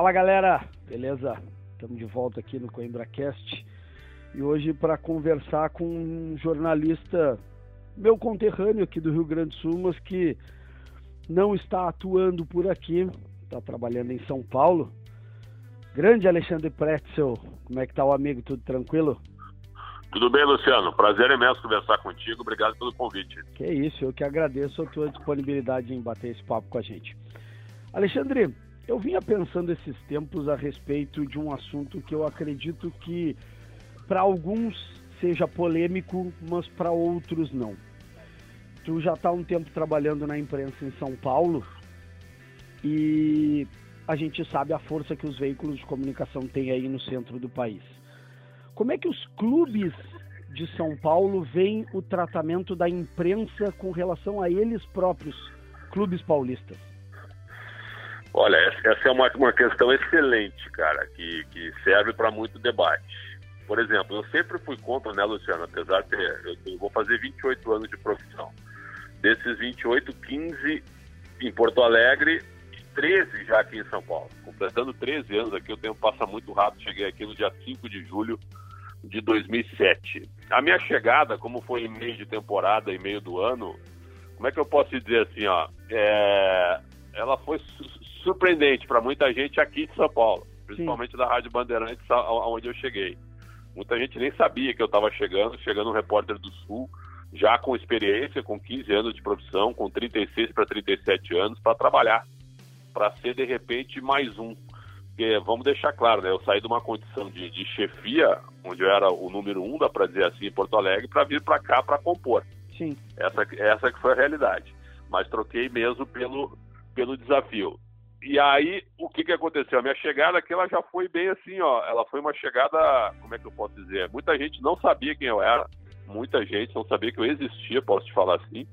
Fala galera, beleza? Estamos de volta aqui no CoimbraCast e hoje para conversar com um jornalista, meu conterrâneo aqui do Rio Grande do Sul, mas que não está atuando por aqui, está trabalhando em São Paulo. Grande Alexandre Pretzel, como é que tá o amigo? Tudo tranquilo? Tudo bem, Luciano. Prazer imenso conversar contigo. Obrigado pelo convite. Que isso, eu que agradeço a tua disponibilidade em bater esse papo com a gente. Alexandre, eu vinha pensando esses tempos a respeito de um assunto que eu acredito que para alguns seja polêmico, mas para outros não. Tu já está um tempo trabalhando na imprensa em São Paulo e a gente sabe a força que os veículos de comunicação têm aí no centro do país. Como é que os clubes de São Paulo veem o tratamento da imprensa com relação a eles próprios, clubes paulistas? Olha, essa é uma, uma questão excelente, cara, que, que serve para muito debate. Por exemplo, eu sempre fui contra, né, Luciano? Apesar de ter, eu, eu vou fazer 28 anos de profissão. Desses 28, 15 em Porto Alegre e 13 já aqui em São Paulo. Completando 13 anos aqui, o tempo passa muito rápido. Cheguei aqui no dia 5 de julho de 2007. A minha chegada, como foi em meio de temporada e meio do ano, como é que eu posso dizer assim, ó? É, ela foi surpreendente para muita gente aqui de São Paulo, principalmente Sim. da Rádio Bandeirantes, onde eu cheguei. Muita gente nem sabia que eu estava chegando, chegando um repórter do Sul, já com experiência, com 15 anos de profissão, com 36 para 37 anos, para trabalhar, para ser de repente mais um. Porque vamos deixar claro, né? Eu saí de uma condição de, de chefia, onde eu era o número um, dá para dizer assim, em Porto Alegre, para vir para cá para compor. Sim. Essa, essa que foi a realidade. Mas troquei mesmo pelo, pelo desafio. E aí, o que, que aconteceu? A minha chegada aqui, ela já foi bem assim, ó. Ela foi uma chegada, como é que eu posso dizer? Muita gente não sabia quem eu era. Muita gente não sabia que eu existia, posso te falar assim.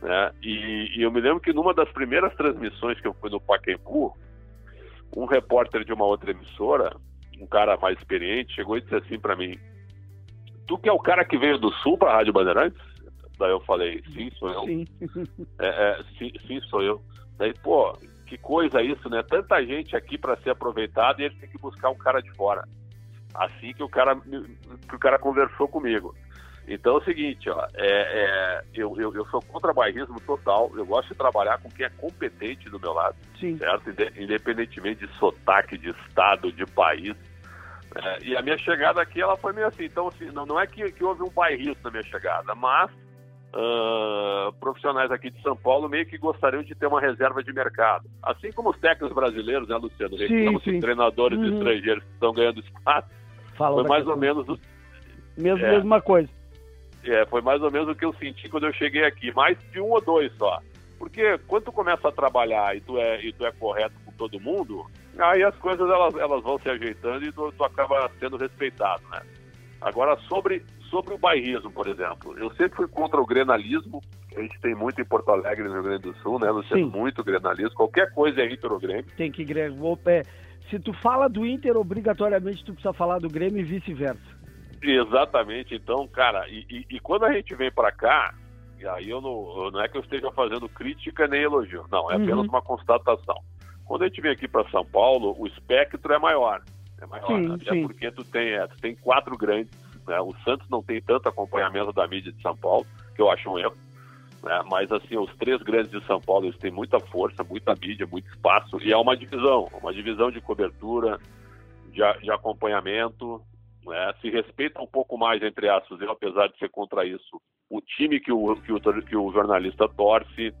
Né? E, e eu me lembro que numa das primeiras transmissões que eu fui no Pacaembu, um repórter de uma outra emissora, um cara mais experiente, chegou e disse assim para mim: Tu que é o cara que veio do Sul para a Rádio Bandeirantes? Daí eu falei: Sim, sou eu. Sim. É, é, sim, sim, sou eu. Daí, pô, que coisa isso, né? Tanta gente aqui para ser aproveitada e ele tem que buscar um cara de fora. Assim que o cara, que o cara conversou comigo. Então é o seguinte, ó, é, é, eu, eu, eu, sou contra bairrismo total, eu gosto de trabalhar com quem é competente do meu lado, Sim. certo? Independentemente de sotaque, de estado, de país. É, e a minha chegada aqui, ela foi meio assim, então assim, não, não é que, que houve um bairrismo na minha chegada, mas uh, profissionais aqui de São Paulo meio que gostariam de ter uma reserva de mercado. Assim como os técnicos brasileiros, né, Luciano? Sim, sim. Os treinadores uhum. estrangeiros que estão ganhando espaço. Fala foi mais ou menos. Mesmo, é, mesma coisa. É, foi mais ou menos o que eu senti quando eu cheguei aqui. Mais de um ou dois só. Porque quando tu começa a trabalhar e tu é, e tu é correto com todo mundo, aí as coisas elas, elas vão se ajeitando e tu, tu acaba sendo respeitado, né? Agora, sobre, sobre o bairrismo, por exemplo, eu sempre fui contra o grenalismo. A gente tem muito em Porto Alegre, no Rio Grande do Sul, né, Luciano? Sim. Muito grenalismo. Qualquer coisa é Inter ou Grêmio. Tem que é, Se tu fala do Inter, obrigatoriamente tu precisa falar do Grêmio e vice-versa. Exatamente. Então, cara, e, e, e quando a gente vem para cá, e aí eu não, não é que eu esteja fazendo crítica nem elogio, não, é apenas uhum. uma constatação. Quando a gente vem aqui para São Paulo, o espectro é maior é maior. Sim, até sim. porque tu tem, é, tu tem quatro grandes. Né? O Santos não tem tanto acompanhamento da mídia de São Paulo, que eu acho um erro. Né? Mas assim, os três grandes de São Paulo eles têm muita força, muita mídia, muito espaço. E é uma divisão, uma divisão de cobertura, de, de acompanhamento. Né? Se respeita um pouco mais, entre aspas, eu, apesar de ser contra isso, o time que o, que o, que o jornalista torce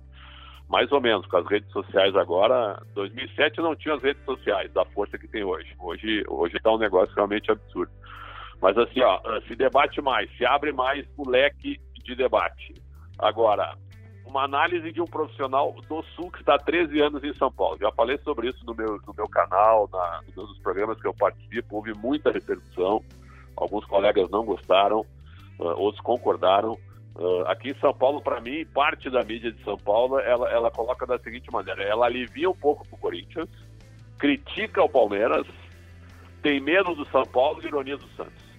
mais ou menos, com as redes sociais agora. 2007 não tinha as redes sociais da força que tem hoje. Hoje hoje está um negócio realmente absurdo. Mas assim, ó, se debate mais, se abre mais o leque de debate. Agora, uma análise de um profissional do Sul que está há 13 anos em São Paulo. Já falei sobre isso no meu, no meu canal, na, nos programas que eu participo, houve muita repercussão. Alguns colegas não gostaram, uh, outros concordaram. Uh, aqui em São Paulo, para mim, parte da mídia de São Paulo, ela, ela coloca da seguinte maneira: ela alivia um pouco o Corinthians, critica o Palmeiras, tem medo do São Paulo e ironia do Santos.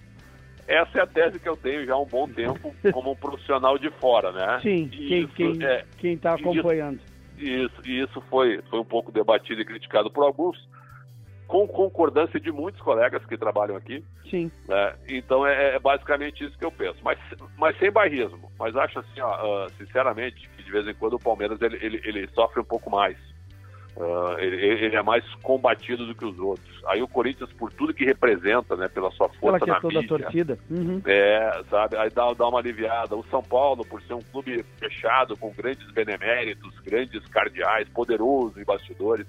Essa é a tese que eu tenho já há um bom tempo como um profissional de fora, né? Sim, e quem está é, quem tá acompanhando. Isso, isso, isso foi, foi um pouco debatido e criticado por alguns. com concordância de muitos colegas que trabalham aqui. Sim. Né? Então é, é, basicamente isso que eu penso. Mas, mas sem barrismo. Mas acho assim, ó, uh, sinceramente, que de vez em quando o Palmeiras ele, ele, ele sofre um pouco mais. Uh, ele, ele, é mais combatido do que os outros. Aí o Corinthians, por tudo que representa, né, pela sua força pela na mídia, da torcida. Uhum. É, sabe, aí dá, dá uma aliviada. O São Paulo, por ser um clube fechado, com grandes beneméritos, grandes cardeais, poderoso em bastidores,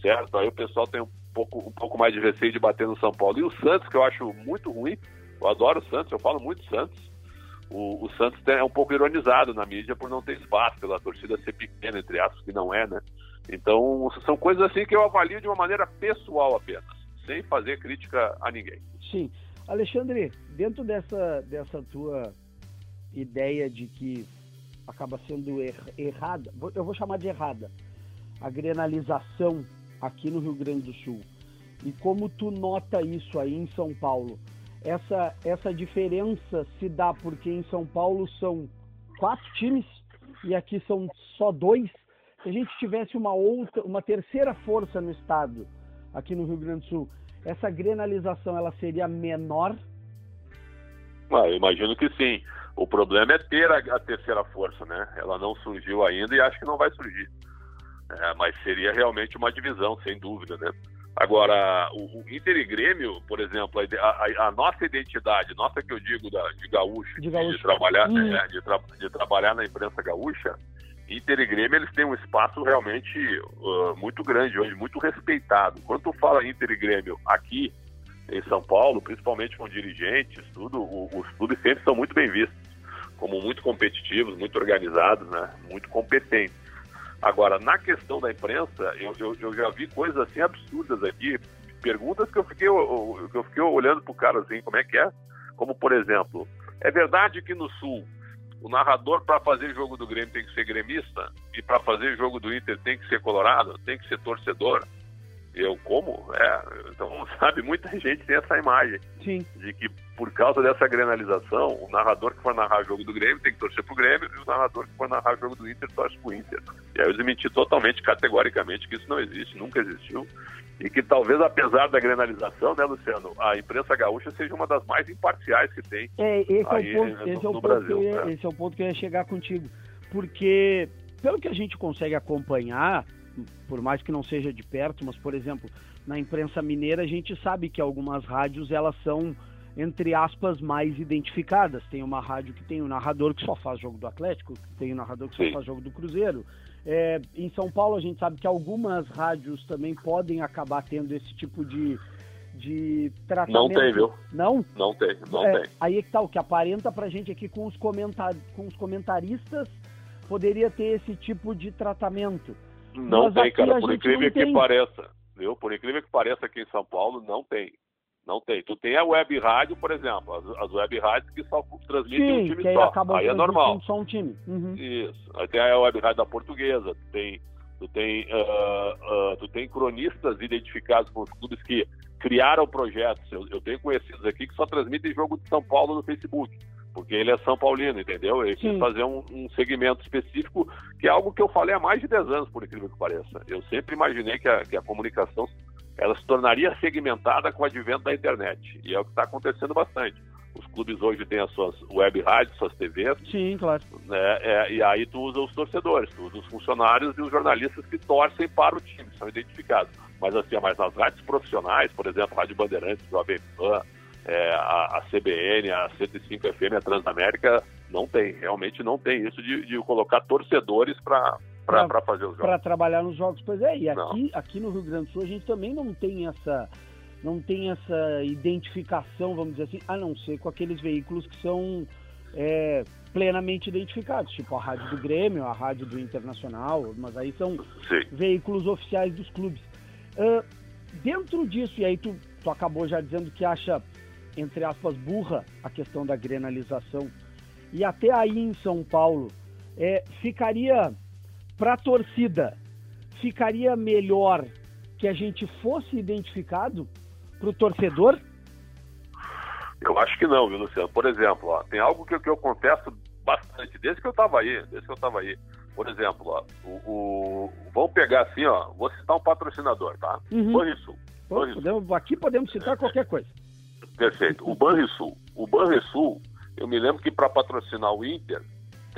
certo? Aí o pessoal tem um pouco, um pouco mais de receio de bater no São Paulo. E o Santos, que eu acho muito ruim, eu adoro o Santos, eu falo muito Santos. O, o Santos é um pouco ironizado na mídia por não ter espaço, pela torcida ser pequena, entre aspas, que não é, né? Então, são coisas assim que eu avalio de uma maneira pessoal apenas, sem fazer crítica a ninguém. Sim. Alexandre, dentro dessa, dessa tua ideia de que acaba sendo er, errada, eu vou chamar de errada, a grenalização aqui no Rio Grande do Sul, e como tu nota isso aí em São Paulo, essa, essa diferença se dá porque em São Paulo são quatro times e aqui são só dois, se a gente tivesse uma outra, uma terceira força no estado, aqui no Rio Grande do Sul, essa grenalização ela seria menor? Ah, eu imagino que sim. O problema é ter a, a, terceira força, né? Ela não surgiu ainda e acho que não vai surgir. É, mas seria realmente uma divisão, sem dúvida, né? Agora, o, o Inter e Grêmio, por exemplo, a, a, a, nossa identidade, nossa que eu digo da, de gaúcho, de, gaúcho. de trabalhar, hum. é, de, tra, de trabalhar na imprensa gaúcha, Inter e Grêmio eles têm um espaço realmente uh, muito grande hoje, muito respeitado. Quando fala Inter e Grêmio aqui em São Paulo, principalmente com dirigentes, tudo, os clubes sempre são muito bem vistos, como muito competitivos, muito organizados, né? muito competentes. Agora, na questão da imprensa, eu, eu, eu já vi coisas assim absurdas aqui, perguntas que eu fiquei, eu, que eu fiquei olhando pro cara assim, como é que é? Como, por exemplo, é verdade que no Sul o narrador para fazer jogo do Grêmio tem que ser gremista e para fazer jogo do Inter tem que ser colorado, tem que ser torcedor. Eu como? É, então, sabe, muita gente tem essa imagem Sim. de que por causa dessa grenalização, o narrador que for narrar jogo do Grêmio tem que torcer pro Grêmio e o narrador que for narrar jogo do Inter torce pro Inter. E aí eu desmenti totalmente, categoricamente, que isso não existe, nunca existiu e que talvez, apesar da grenalização, né, Luciano, a imprensa gaúcha seja uma das mais imparciais que tem é, esse aí é o ponto, no, esse é o ponto Brasil. Ia, né? Esse é o ponto que eu ia chegar contigo. Porque, pelo que a gente consegue acompanhar, por mais que não seja de perto, mas, por exemplo, na imprensa mineira, a gente sabe que algumas rádios, elas são, entre aspas, mais identificadas. Tem uma rádio que tem um narrador que só faz jogo do Atlético, tem um narrador que só Sim. faz jogo do Cruzeiro, é, em São Paulo, a gente sabe que algumas rádios também podem acabar tendo esse tipo de, de tratamento. Não tem, viu? Não? Não tem, não é, tem. Aí é que tá, o que aparenta pra gente aqui com os, comentar, com os comentaristas poderia ter esse tipo de tratamento. Não Mas tem, cara, por incrível que tem. pareça. Viu? Por incrível que pareça aqui em São Paulo, não tem. Não tem. Tu tem a web rádio, por exemplo, as, as web rádios que só transmitem Sim, um time que aí só. Aí é normal. Só um time. Uhum. Isso. Aí tem a web rádio da portuguesa, tu tem, tu tem, uh, uh, tu tem cronistas identificados os clubes que criaram projetos. Eu, eu tenho conhecidos aqui que só transmitem jogo de São Paulo no Facebook porque ele é São Paulino, entendeu? Ele Sim. quis fazer um, um, segmento específico, que é algo que eu falei há mais de 10 anos, por incrível que pareça. Eu sempre imaginei que a, que a comunicação ela se tornaria segmentada com o advento da internet. E é o que está acontecendo bastante. Os clubes hoje têm as suas web rádios, suas TVs. Sim, claro. Né, é, e aí tu usa os torcedores, tu usa os funcionários e os jornalistas que torcem para o time, são identificados. Mas assim, mas nas rádios profissionais, por exemplo, a Rádio Bandeirantes, Jovem Pan, é, a, a, CBN, a 105 FM, a Transamérica, não tem, realmente não tem isso de, de colocar torcedores para para fazer os jogos. Para trabalhar nos jogos, pois é. E aqui, aqui no Rio Grande do Sul a gente também não tem essa não tem essa identificação, vamos dizer assim, a não ser com aqueles veículos que são é, plenamente identificados, tipo a rádio do Grêmio, a rádio do Internacional, mas aí são Sim. veículos oficiais dos clubes. Uh, dentro disso, e aí tu, tu acabou já dizendo que acha, entre aspas, burra a questão da grenalização, e até aí em São Paulo, é, ficaria para a torcida, ficaria melhor que a gente fosse identificado para o torcedor? Eu acho que não, viu, Luciano? Por exemplo, ó, tem algo que, que eu confesso bastante, desde que eu estava aí, desde que eu estava aí. Por exemplo, ó, o, o, vamos pegar assim, ó, vou citar um patrocinador, tá? Uhum. Banrisul. Podemos, aqui podemos citar qualquer coisa. Perfeito. O Banrisul. O Banrisul, eu me lembro que para patrocinar o Inter,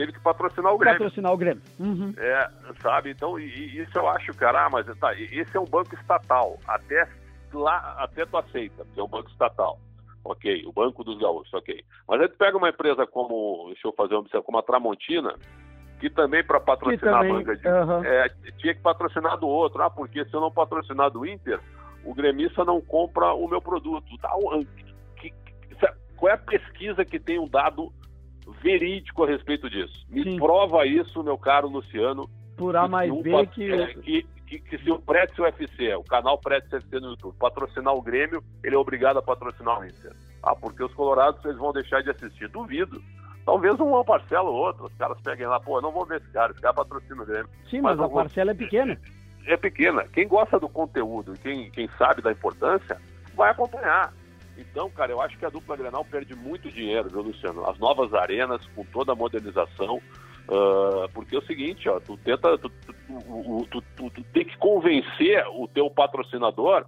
teve que patrocinar o Grêmio. Patrocinar o Grêmio. Uhum. É, sabe? Então, e, isso eu acho, cara, ah, mas tá, esse é um banco estatal. Até lá, até tu aceita, porque é um banco estatal. Ok, o Banco dos Gaúchos, ok. Mas aí tu pega uma empresa como, deixa eu fazer uma observação, como a Tramontina, que também para patrocinar também, a banca de, uhum. é, tinha que patrocinar do outro. Ah, porque se eu não patrocinar do Inter, o gremista não compra o meu produto. Tá, que, que, qual é a pesquisa que tem um dado verídico a respeito disso? Me Sim. prova isso, meu caro Luciano. Por A mais B que... É, que, que, que, se o Pretz UFC, o canal Pretz UFC no YouTube, patrocinar o Grêmio, ele é obrigado a patrocinar o Inter. Ah, porque os colorados eles vão deixar de assistir. Duvido. Talvez uma parcela ou outra, os caras peguem lá, pô, eu não vou ver esse cara, esse cara patrocina o Grêmio. Sim, mas, mas a vou... parcela é pequena é pequena. Quem gosta do conteúdo, quem, quem sabe da importância, vai acompanhar. Então, cara, eu acho que a dupla Grenal perde muito dinheiro, viu, Luciano? As novas arenas, com toda a modernização, uh, porque é o seguinte, ó, tu tenta, tu, tu, tu, tu, tem que convencer o teu patrocinador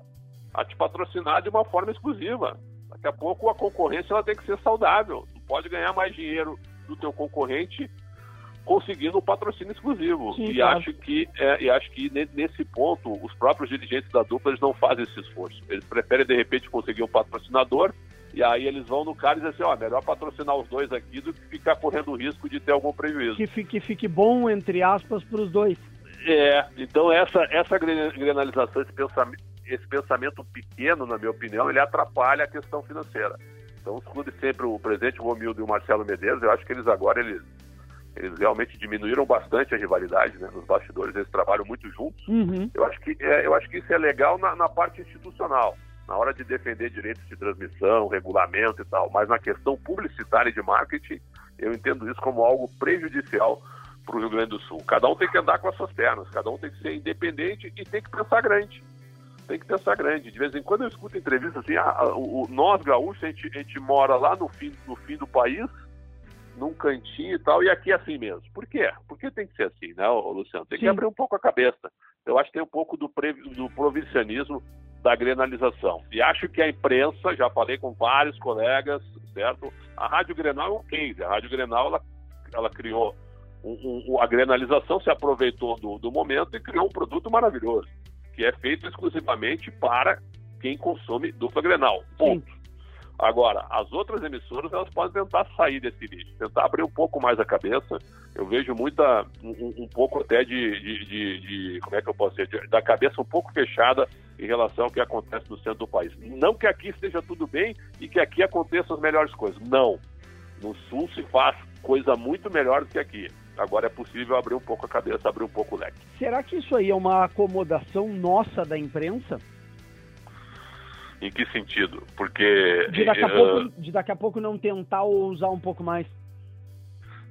a te patrocinar de uma forma exclusiva. Daqui a pouco a concorrência ela tem que ser saudável. Tu pode ganhar mais dinheiro do teu concorrente conseguindo um patrocínio exclusivo. Sim, e, claro. acho que, é, e acho que nesse ponto, os próprios dirigentes da dupla eles não fazem esse esforço. Eles preferem, de repente, conseguir um patrocinador e aí eles vão no cara e dizem assim, ó, melhor patrocinar os dois aqui do que ficar correndo o risco de ter algum prejuízo. Que fique, fique bom, entre aspas, para os dois. É, então essa, essa granalização, esse pensamento, esse pensamento pequeno, na minha opinião, ele atrapalha a questão financeira. Então os clubes sempre, o presidente Romildo e o Marcelo Medeiros, eu acho que eles agora, eles eles realmente diminuíram bastante a rivalidade, né? Nos bastidores eles trabalham muito juntos. Uhum. Eu, acho que, é, eu acho que isso é legal na, na, parte institucional, na hora de defender direitos de transmissão, regulamento e tal. Mas na questão publicitária e de marketing, eu entendo isso como algo prejudicial para o Rio Grande do Sul. Cada um tem que andar com as suas pernas, cada um tem que ser independente e tem que pensar grande. Tem que pensar grande. De vez em quando eu escuto entrevistas assim, ah, o, o, nós gaúchos, a gente, a gente mora lá no fim, no fim do país num cantinho e tal, e aqui é assim mesmo. Por quê? Porque tem que ser assim, né, Luciano? Tem Sim. que abrir um pouco a cabeça. Eu acho que tem um pouco do, pre... do provincianismo da grenalização. E acho que a imprensa, já falei com vários colegas, certo? A Rádio Grenal é um case. A Rádio Grenal, ela, ela criou um, um, a grenalização, se aproveitou do, do momento e criou um produto maravilhoso, que é feito exclusivamente para quem consome dupla Grenal. Ponto. Sim. Agora, as outras emissoras, elas podem tentar sair desse lixo, tentar abrir um pouco mais a cabeça. Eu vejo muita, um, um pouco até de, de, de, de, como é que eu posso dizer, da cabeça um pouco fechada em relação ao que acontece no centro do país. Não que aqui esteja tudo bem e que aqui aconteçam as melhores coisas. Não. No Sul se faz coisa muito melhor do que aqui. Agora é possível abrir um pouco a cabeça, abrir um pouco o leque. Será que isso aí é uma acomodação nossa da imprensa? Em que sentido? Porque. De daqui a, uh, pouco, de daqui a pouco não tentar usar um pouco mais.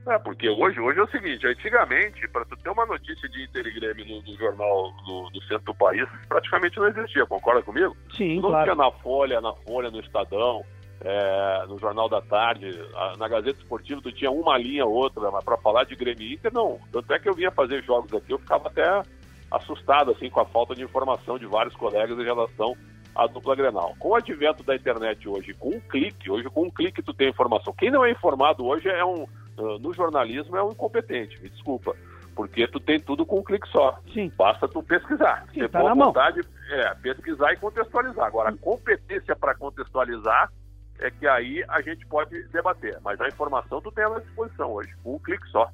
É, porque hoje, hoje é o seguinte, antigamente, para tu ter uma notícia de Inter e Grêmio no, no jornal do, do, centro do país, praticamente não existia, concorda comigo? Sim, não claro. tinha na Folha, na Folha, no Estadão, é, no Jornal da Tarde, na Gazeta Esportiva tu tinha uma linha ou outra, mas para falar de Grêmio e Inter, não. Tanto é que eu vinha fazer jogos aqui, eu ficava até assustado, assim, com a falta de informação de vários colegas em relação a dupla Grenal. Com o advento da internet hoje, com um clique, hoje com um clique tu tem informação. Quem não é informado hoje é um, uh, no jornalismo é um incompetente, me desculpa. Porque tu tem tudo com um clique só. Sim. Basta tu pesquisar. Sim, tá na vontade, é, pesquisar e contextualizar. Agora, competência para contextualizar é que aí a gente pode debater. Mas a informação tu tem à disposição hoje, com um clique só.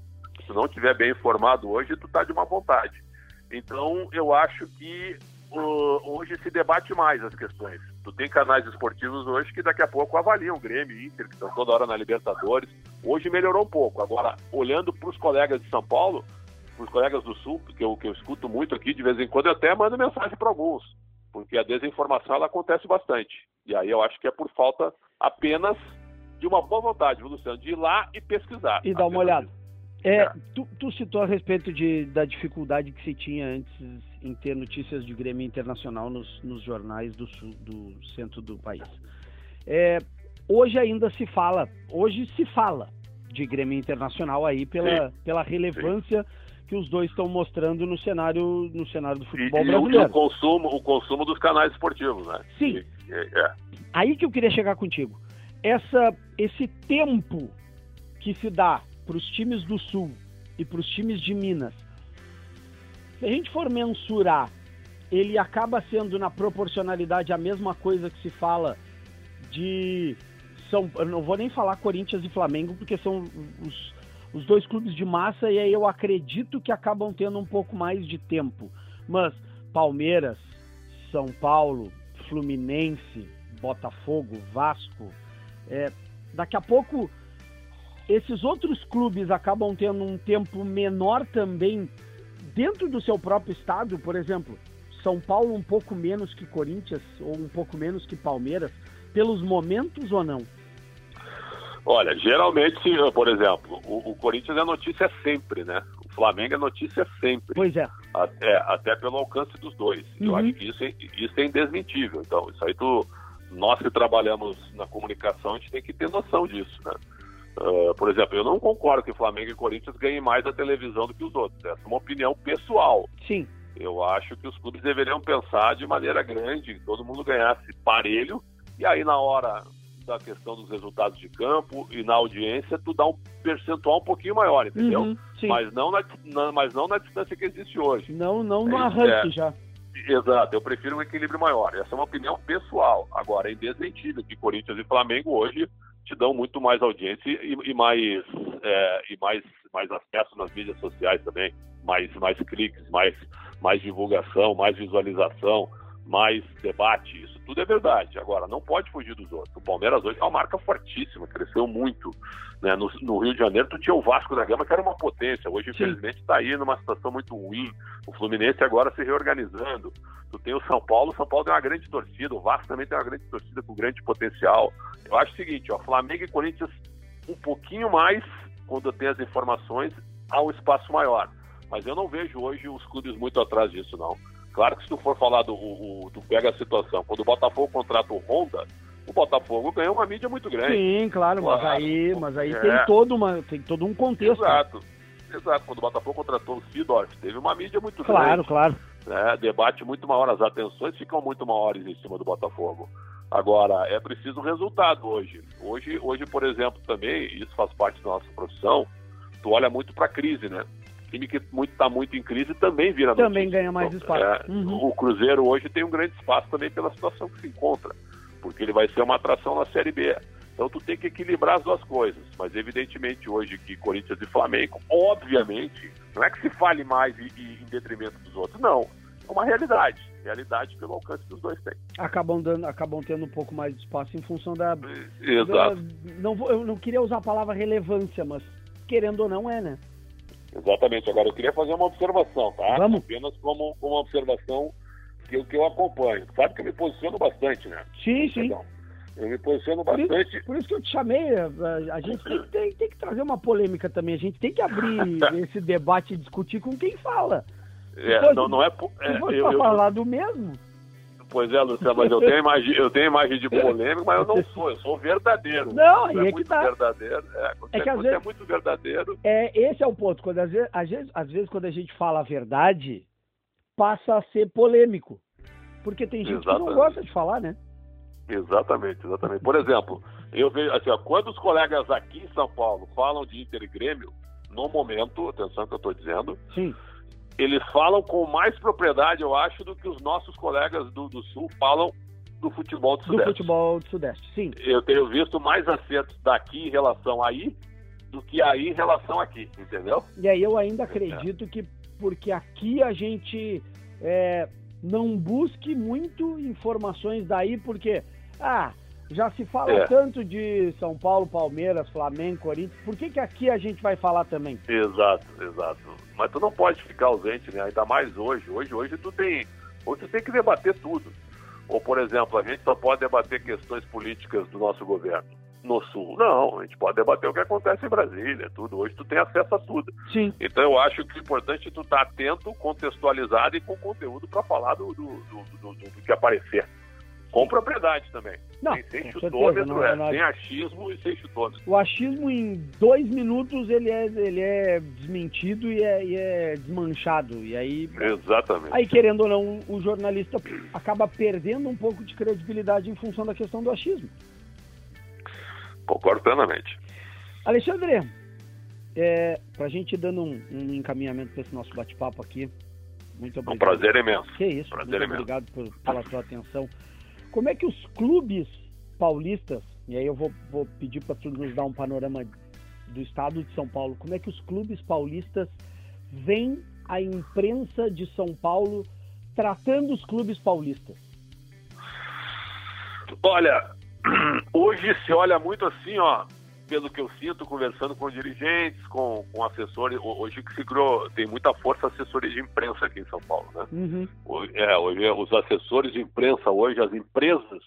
Se não estiver bem informado hoje, tu tá de uma vontade. Então, eu acho que hoje se debate mais as questões. Tu tem canais esportivos hoje que daqui a pouco avaliam o Grêmio e Inter, que estão toda hora na Libertadores. Hoje melhorou um pouco. Agora, olhando para os colegas de São Paulo, para os colegas do Sul, que eu, que eu escuto muito aqui, de vez em quando eu até mando mensagem para alguns, porque a desinformação ela acontece bastante. E aí eu acho que é por falta apenas de uma boa vontade, viu, Luciano, de ir lá e pesquisar. E dar uma olhada. É, é. Tu, tu, citou a respeito de, da dificuldade que se tinha antes em ter notícias de Grêmio Internacional nos, nos jornais do, sul, do centro do país. É, hoje ainda se fala, hoje se fala de Grêmio Internacional aí pela, pela relevância Sim. que os dois estão mostrando no cenário, no cenário do futebol e, brasileiro. E o consumo, o consumo dos canais esportivos, né? Sim. E, é. Aí que eu queria chegar contigo. Essa, esse tempo que se dá para os times do Sul e para os times de Minas, se a gente for mensurar, ele acaba sendo na proporcionalidade a mesma coisa que se fala de são, eu não vou nem falar Corinthians e Flamengo porque são os, os dois clubes de massa e aí eu acredito que acabam tendo um pouco mais de tempo. Mas Palmeiras, São Paulo, Fluminense, Botafogo, Vasco, é, daqui a pouco esses outros clubes acabam tendo um tempo menor também dentro do seu próprio estado, por exemplo, São Paulo um pouco menos que Corinthians ou um pouco menos que Palmeiras, pelos momentos ou não? Olha, geralmente, por exemplo, o, o, Corinthians é notícia sempre, né? O Flamengo é notícia sempre. Pois é. Até, até pelo alcance dos dois. Uhum. Eu acho que isso é, isso é indesmentível. Então, isso aí tu, nós que trabalhamos na comunicação, a gente tem que ter noção disso, né? Uh, por exemplo, eu não concordo que Flamengo e Corinthians ganhem mais a televisão do que os outros. Essa é uma opinião pessoal. Sim. Eu acho que os clubes deveriam pensar de maneira grande, que todo mundo ganhasse parelho, e aí na hora da questão dos resultados de campo e na audiência, tu dá um percentual um pouquinho maior, entendeu? Uhum, mas, não na, na, mas não na distância que existe hoje. Não, não no é, arranque é, já. Exato, eu prefiro um equilíbrio maior. Essa é uma opinião pessoal. Agora, é indesmentível que Corinthians e Flamengo hoje te dão muito mais audiência e, e mais, é, e mais, mais acesso nas mídias sociais também, mais, mais cliques, mais, mais divulgação, mais visualização, mais debate. Isso tudo é verdade. Agora, não pode fugir dos outros. O Palmeiras hoje é uma marca fortíssima, cresceu muito. Né? No, no, Rio de Janeiro, tu tinha o Vasco da Gama, que era uma potência. Hoje, infelizmente, está aí numa situação muito ruim. O Fluminense agora se reorganizando. Tu tem o São Paulo, o São Paulo tem uma grande torcida, o Vasco também tem uma grande torcida com grande potencial. Eu acho o seguinte, ó, Flamengo e Corinthians um pouquinho mais, quando eu tenho as informações, há um espaço maior. Mas eu não vejo hoje os clubes muito atrás disso, não. Claro que se tu for falar do, o, do pega a situação, quando o Botafogo contrata o Honda, o Botafogo ganha uma mídia muito grande. Sim, claro, claro. mas aí, mas aí é. tem, todo uma, tem todo um contexto. Exato. Exato, quando o Botafogo contratou o Sidorf, teve uma mídia muito claro, grande. Claro, claro. Né? Debate muito maior, as atenções ficam muito maiores em cima do Botafogo. Agora, é preciso resultado hoje. Hoje, hoje por exemplo, também, isso faz parte da nossa profissão, tu olha muito para a crise, né? Time que está muito, muito em crise também vira Também notícia. ganha mais espaço. É, uhum. O Cruzeiro hoje tem um grande espaço também pela situação que se encontra, porque ele vai ser uma atração na Série B. Então tu tem que equilibrar as duas coisas. Mas evidentemente hoje que Corinthians e Flamengo, obviamente, não é que se fale mais e, e, em detrimento dos outros, não. É uma realidade. Realidade pelo alcance dos dois tem. Acabam, dando, acabam tendo um pouco mais de espaço em função da. Exato. Da, não, eu não queria usar a palavra relevância, mas querendo ou não é, né? Exatamente. Agora, eu queria fazer uma observação, tá? Vamos. Apenas como, como uma observação que, que eu acompanho. Sabe que eu me posiciono bastante, né? Sim, sim. Então, eu me posiciono por bastante. Isso, por isso que eu te chamei. A, a gente tem, tem, tem, que trazer uma polêmica também. A gente tem que abrir esse debate e discutir com quem fala. É, então, não, não é. é eu, eu, falar do mesmo. Pois é, Luciano, mas eu tenho imagem, eu tenho imagem de polêmico, mas eu não sou, eu sou verdadeiro. Não, aí é, é que tá. verdadeiro. É, é que às é vezes, é muito verdadeiro. É, esse é o ponto. Quando, às, vezes, às, vezes, às vezes, quando a gente fala a verdade, passa a ser polêmico. Porque tem gente exatamente. que não gosta de falar, né? Exatamente, exatamente. Por exemplo, eu vejo assim, ó, quando os colegas aqui em São Paulo falam de Inter e Grêmio, no momento, atenção que eu estou dizendo, Sim eles falam com mais propriedade, eu acho, do que os nossos colegas do, do Sul falam do futebol do Sudeste. Do futebol do Sudeste, sim. Eu tenho visto mais acertos daqui em relação aí do que aí em relação aqui, entendeu? E aí eu ainda acredito é. que porque aqui a gente é, não busque muito informações daí, porque ah, já se fala é. tanto de São Paulo, Palmeiras, Flamengo, Corinthians, por que, que aqui a gente vai falar também? Exato, exato. Mas tu não pode ficar ausente, né? Ainda mais hoje. Hoje, hoje tu tem, hoje tu tem que debater tudo. Ou, por exemplo, a gente só pode debater questões políticas do nosso governo no Sul. Não, a gente pode debater o que acontece em Brasília, tudo. Hoje tu tem acesso a tudo. Sim. Então eu acho que o importante é tu estar tá atento, contextualizado e com conteúdo para falar do do, do, do, do, que aparecer Com propriedade também. Não, sem com chutômetro, certeza, não, é, não- sem achismo e sem chutômetro. O achismo em dois minutos ele é, ele é desmentido e é, e é desmanchado. E aí, Exatamente. aí, querendo ou não, o jornalista acaba perdendo um pouco de credibilidade em função da questão do achismo. Concordo plenamente. Alexandre, é, pra gente ir dando um, um encaminhamento para esse nosso bate-papo aqui, muito É um obrigado. prazer imenso. Que isso, Prazer muito é meu. obrigado por, pela sua atenção. Como é que os clubes paulistas, e aí eu vou, vou pedir para tu nos dar um panorama do estado de São Paulo, como é que os clubes paulistas veem a imprensa de São Paulo tratando os clubes paulistas? Olha, hoje se olha muito assim, ó, pelo que eu sinto, conversando com dirigentes, com, com assessores, ho- hoje que se criou, tem muita força assessoria de imprensa aqui em São Paulo, né? Uhum. Hoje, é, hoje os assessores de imprensa hoje, as empresas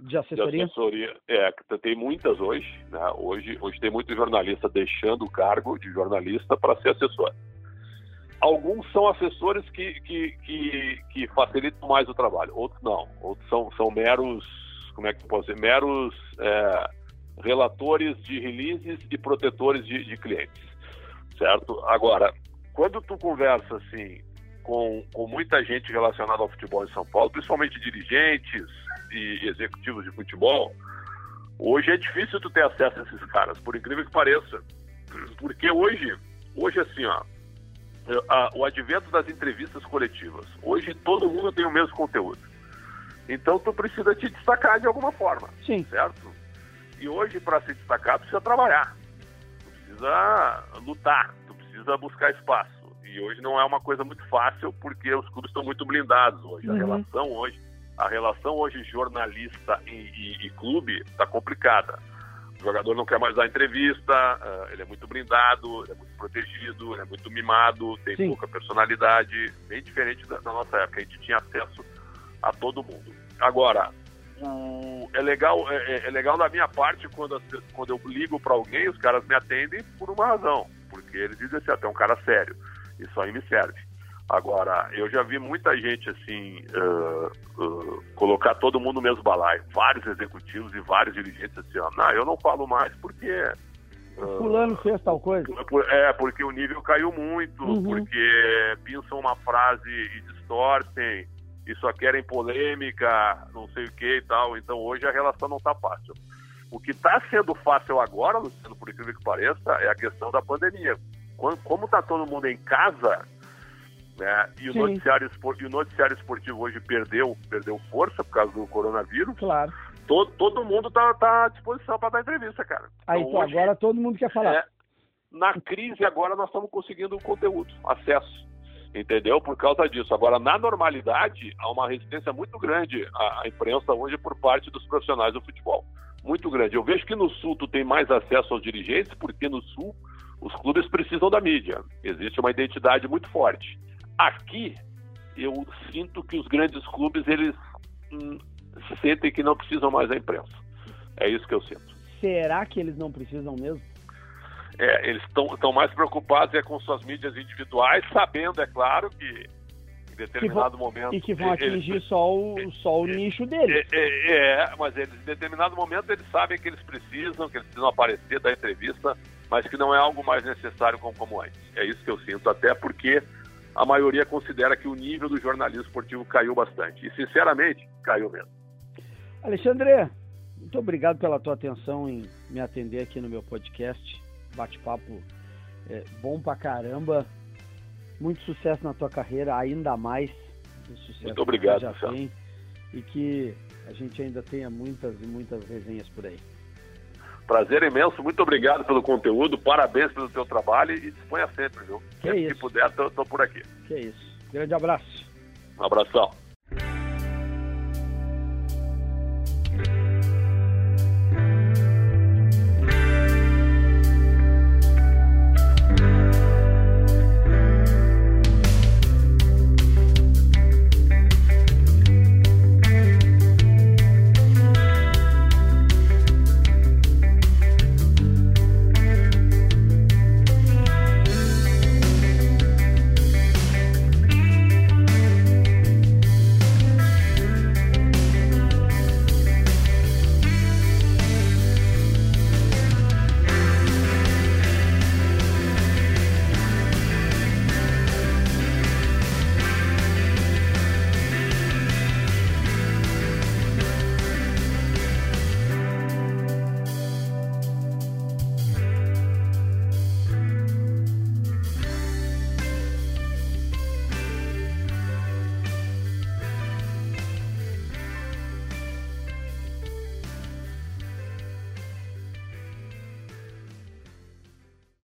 De de assessoria? assessoria, é, tem muitas hoje, né? Hoje, hoje tem muito jornalista deixando o cargo de jornalista para ser assessor. Alguns são assessores que, que, que, que facilitam mais o trabalho, outros não. Outros são, são meros, como é que eu posso dizer, meros é, relatores de releases e protetores de, de clientes, certo? Agora, quando tu conversa assim com, com muita gente relacionada ao futebol em São Paulo, principalmente dirigentes e executivos de futebol, hoje é difícil tu ter acesso a esses caras, por incrível que pareça. Porque hoje, hoje assim, ó, a- o advento das entrevistas coletivas. Hoje todo mundo tem o mesmo conteúdo. Então tu precisa te destacar de alguma forma, Sim. certo? E hoje, para se destacar, precisa trabalhar. Tu precisa lutar, tu precisa buscar espaço. E hoje não é uma coisa muito fácil porque os clubes estão muito blindados hoje. A Uhum. relação hoje, a relação hoje jornalista e, e- e clube está complicada. O jogador não quer mais dar entrevista, ah, ele é muito blindado, ele é muito protegido, ele é muito mimado, tem Sim. pouca personalidade, bem diferente da, da nossa época. A gente tinha acesso a todo mundo. Agora, o- é legal é, é- é legal da minha parte quando, as quando eu ligo para alguém, os caras me atendem por uma razão, porque eles dizem assim, até um cara sério, isso aí me serve. Agora, eu já vi muita gente assim ah, ah, colocar todo mundo no mesmo balaio, vários executivos e vários dirigentes assim, ó, não, eu não falo mais porque ah, Fulano fez tal coisa. É, porque o nível caiu muito, Uhum. porque pensam uma frase e distorcem, e só querem polêmica, não sei o que e tal. Então hoje a relação não está fácil. O que está sendo fácil agora, Luciano, por incrível que pareça, é a questão da pandemia. Como está todo mundo em casa, né, e, o noticiário, e o noticiário esportivo hoje perdeu, perdeu força por causa do coronavírus, Claro. todo, todo mundo está tá à disposição para dar entrevista, cara. Aí Então, hoje- agora todo mundo quer falar. é, na crise agora nós estamos conseguindo conteúdo, acesso, entendeu? Por causa disso. Agora, na normalidade, há uma resistência muito grande à, imprensa hoje por parte dos profissionais do futebol. Muito grande. Eu vejo que no Sul tu tem mais acesso aos dirigentes, porque no Sul os clubes precisam da mídia. Existe uma identidade muito forte. Aqui, eu sinto que os grandes clubes, eles hum, sentem que não precisam mais da imprensa. É isso que eu sinto. Será que eles não precisam mesmo? É, eles estão mais preocupados é com suas mídias individuais, sabendo, é claro, que em determinado momento. E que vão eles- atingir só o, só o nicho deles. É, é, é, mas eles, em determinado momento eles sabem que eles precisam, que eles precisam aparecer, dar entrevista, mas que não é algo mais necessário como, como antes. É isso que eu sinto, até porque a maioria considera que o nível do jornalismo esportivo caiu bastante. E, sinceramente, caiu mesmo. Alexandre, muito obrigado pela tua atenção em me atender aqui no meu podcast. Bate-papo é, bom pra caramba. Muito sucesso na tua carreira, ainda mais do sucesso Muito obrigado, que já Marcelo. tem. E que a gente ainda tenha muitas e muitas resenhas por aí. Prazer imenso, muito obrigado pelo conteúdo, parabéns pelo teu trabalho e disponha sempre, viu? Que sempre isso. que puder, tô, tô por aqui. Que é isso. Grande abraço. Um abração.